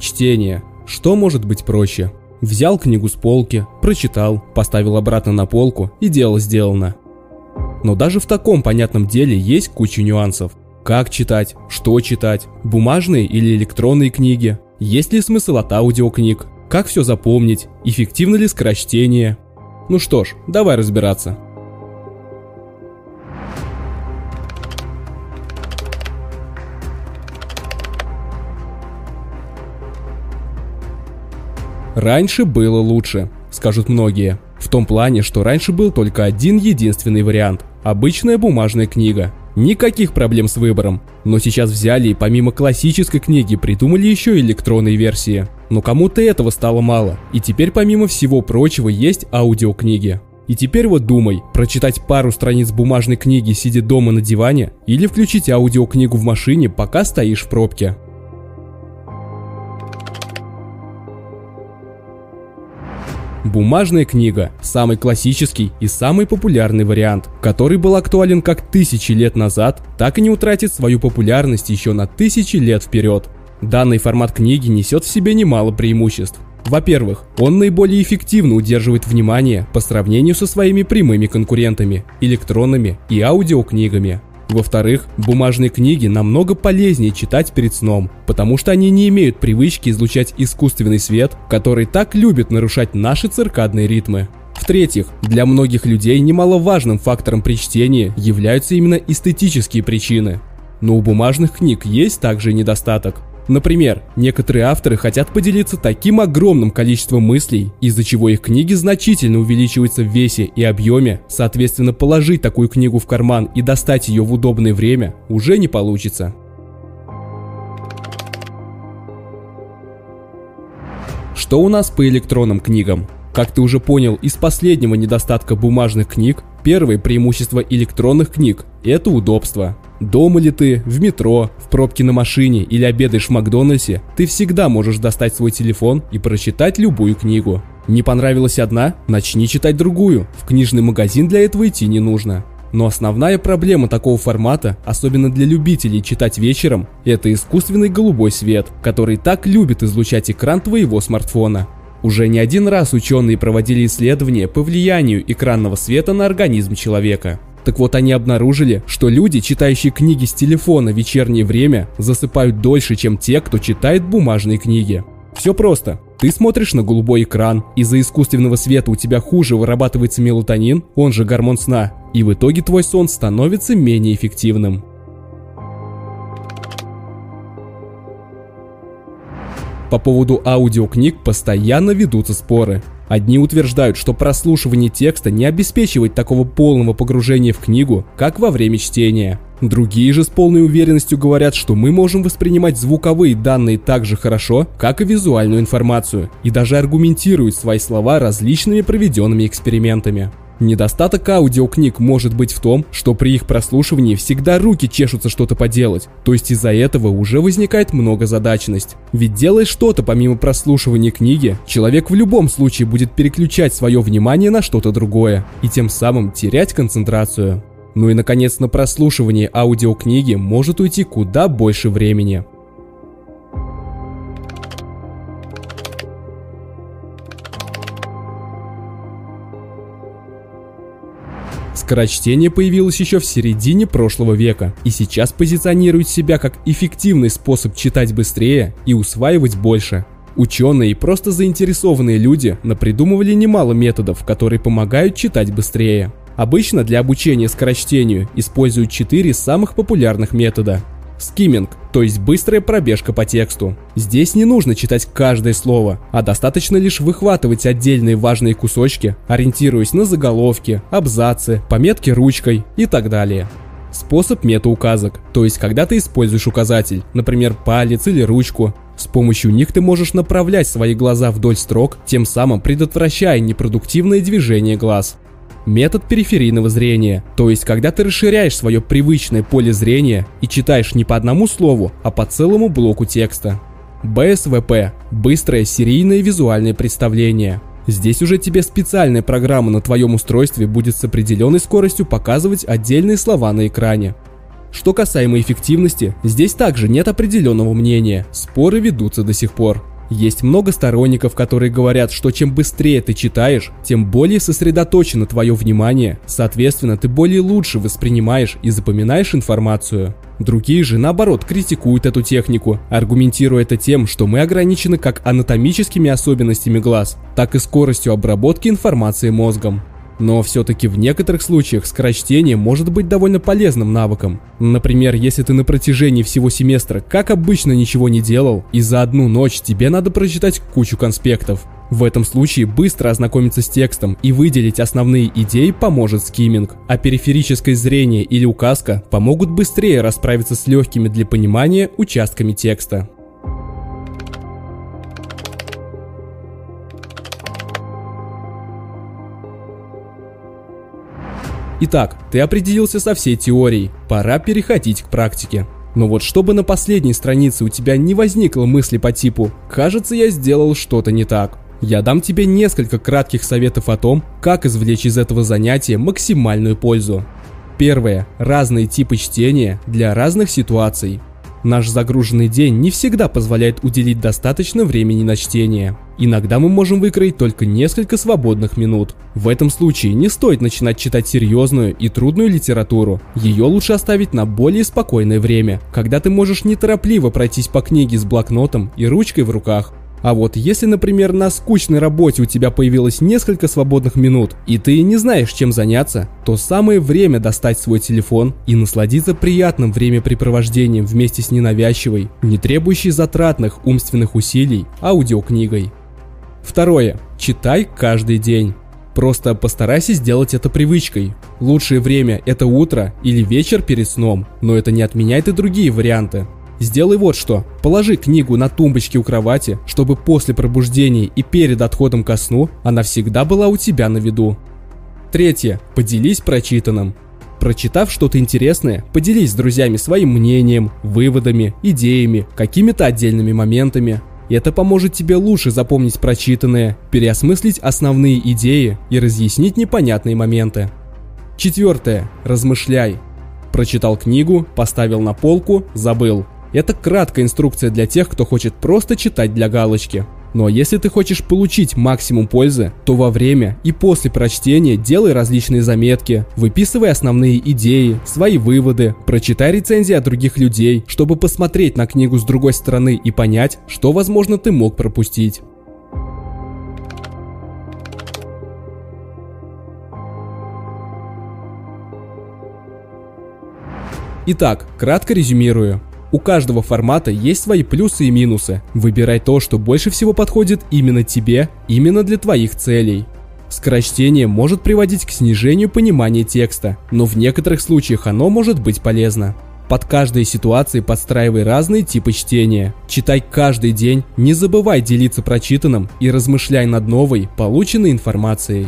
Чтение. Что может быть проще? Взял книгу с полки, прочитал, поставил обратно на полку и дело сделано. Но даже в таком понятном деле есть куча нюансов. Как читать, что читать, бумажные или электронные книги, есть ли смысл от аудиокниг, как все запомнить, эффективно ли скорочтение. Ну что ж, давай разбираться. Раньше было лучше, скажут многие. В том плане, что раньше был только один единственный вариант – обычная бумажная книга. Никаких проблем с выбором. Но сейчас взяли и помимо классической книги придумали еще электронные версии. Но кому-то этого стало мало. И теперь помимо всего прочего есть аудиокниги. И теперь вот думай, прочитать пару страниц бумажной книги, сидя дома на диване, или включить аудиокнигу в машине, пока стоишь в пробке. Бумажная книга – самый классический и самый популярный вариант, который был актуален как тысячи лет назад, так и не утратит свою популярность еще на тысячи лет вперед. Данный формат книги несет в себе немало преимуществ. Во-первых, он наиболее эффективно удерживает внимание по сравнению со своими прямыми конкурентами – электронными и аудиокнигами. Во-вторых, бумажные книги намного полезнее читать перед сном, потому что они не имеют привычки излучать искусственный свет, который так любит нарушать наши циркадные ритмы. В-третьих, для многих людей немаловажным фактором при чтении являются именно эстетические причины. Но у бумажных книг есть также недостаток. Например, некоторые авторы хотят поделиться таким огромным количеством мыслей, из-за чего их книги значительно увеличиваются в весе и объеме, соответственно положить такую книгу в карман и достать ее в удобное время уже не получится. Что у нас по электронным книгам? Как ты уже понял из последнего недостатка бумажных книг, первое преимущество электронных книг – это удобство. Дома ли ты, в метро, в пробке на машине или обедаешь в Макдональдсе, ты всегда можешь достать свой телефон и прочитать любую книгу. Не понравилась одна? Начни читать другую. В книжный магазин для этого идти не нужно. Но основная проблема такого формата, особенно для любителей читать вечером, это искусственный голубой свет, который так любит излучать экран твоего смартфона. Уже не один раз ученые проводили исследования по влиянию экранного света на организм человека. Так вот, они обнаружили, что люди, читающие книги с телефона в вечернее время, засыпают дольше, чем те, кто читает бумажные книги. Все просто. Ты смотришь на голубой экран, из-за искусственного света у тебя хуже вырабатывается мелатонин, он же гормон сна, и в итоге твой сон становится менее эффективным. По поводу аудиокниг постоянно ведутся споры. Одни утверждают, что прослушивание текста не обеспечивает такого полного погружения в книгу, как во время чтения. Другие же с полной уверенностью говорят, что мы можем воспринимать звуковые данные так же хорошо, как и визуальную информацию, и даже аргументируют свои слова различными проведенными экспериментами. Недостаток аудиокниг может быть в том, что при их прослушивании всегда руки чешутся что-то поделать, то есть из-за этого уже возникает многозадачность. Ведь делая что-то помимо прослушивания книги, человек в любом случае будет переключать свое внимание на что-то другое, и тем самым терять концентрацию. Ну и наконец на прослушивание аудиокниги может уйти куда больше времени. Скорочтение появилось еще в середине прошлого века и сейчас позиционирует себя как эффективный способ читать быстрее и усваивать больше. Ученые и просто заинтересованные люди напридумывали немало методов, которые помогают читать быстрее. Обычно для обучения скорочтению используют четыре самых популярных метода. Скимминг, то есть быстрая пробежка по тексту. Здесь не нужно читать каждое слово, а достаточно лишь выхватывать отдельные важные кусочки, ориентируясь на заголовки, абзацы, пометки ручкой и так далее. Способ метауказок, то есть когда ты используешь указатель, например, палец или ручку, с помощью них ты можешь направлять свои глаза вдоль строк, тем самым предотвращая непродуктивное движение глаз. Метод периферийного зрения, то есть когда ты расширяешь свое привычное поле зрения и читаешь не по одному слову, а по целому блоку текста. БСВП – быстрое серийное визуальное представление. Здесь уже тебе специальная программа на твоем устройстве будет с определенной скоростью показывать отдельные слова на экране. Что касаемо эффективности, здесь также нет определенного мнения, споры ведутся до сих пор. Есть много сторонников, которые говорят, что чем быстрее ты читаешь, тем более сосредоточено твое внимание, соответственно, ты более лучше воспринимаешь и запоминаешь информацию. Другие же, наоборот, критикуют эту технику, аргументируя это тем, что мы ограничены как анатомическими особенностями глаз, так и скоростью обработки информации мозгом. Но все-таки в некоторых случаях скорочтение может быть довольно полезным навыком. Например, если ты на протяжении всего семестра, как обычно, ничего не делал, и за одну ночь тебе надо прочитать кучу конспектов. В этом случае быстро ознакомиться с текстом и выделить основные идеи поможет скимминг, а периферическое зрение или указка помогут быстрее расправиться с легкими для понимания участками текста. Итак, ты определился со всей теорией, пора переходить к практике. Но вот чтобы на последней странице у тебя не возникло мысли по типу «кажется, я сделал что-то не так», я дам тебе несколько кратких советов о том, как извлечь из этого занятия максимальную пользу. Первое. Разные типы чтения для разных ситуаций. Наш загруженный день не всегда позволяет уделить достаточно времени на чтение. Иногда мы можем выкроить только несколько свободных минут. В этом случае не стоит начинать читать серьезную и трудную литературу. Ее лучше оставить на более спокойное время, когда ты можешь неторопливо пройтись по книге с блокнотом и ручкой в руках. А вот если, например, на скучной работе у тебя появилось несколько свободных минут, и ты не знаешь, чем заняться, то самое время достать свой телефон и насладиться приятным времяпрепровождением вместе с ненавязчивой, не требующей затратных умственных усилий, аудиокнигой. Второе. Читай каждый день. Просто постарайся сделать это привычкой. Лучшее время – это утро или вечер перед сном, но это не отменяет и другие варианты. Сделай вот что. Положи книгу на тумбочке у кровати, чтобы после пробуждения и перед отходом ко сну она всегда была у тебя на виду. Третье. Поделись прочитанным. Прочитав что-то интересное, поделись с друзьями своим мнением, выводами, идеями, какими-то отдельными моментами. Это поможет тебе лучше запомнить прочитанное, переосмыслить основные идеи и разъяснить непонятные моменты. Четвертое. Размышляй. Прочитал книгу, поставил на полку, забыл. Это краткая инструкция для тех, кто хочет просто читать для галочки. Но если ты хочешь получить максимум пользы, то во время и после прочтения делай различные заметки, выписывай основные идеи, свои выводы, прочитай рецензии от других людей, чтобы посмотреть на книгу с другой стороны и понять, что, возможно, ты мог пропустить. Итак, кратко резюмирую. У каждого формата есть свои плюсы и минусы. Выбирай то, что больше всего подходит именно тебе, именно для твоих целей. Скорочтение может приводить к снижению понимания текста, но в некоторых случаях оно может быть полезно. Под каждой ситуацией подстраивай разные типы чтения. Читай каждый день, не забывай делиться прочитанным и размышляй над новой, полученной информацией.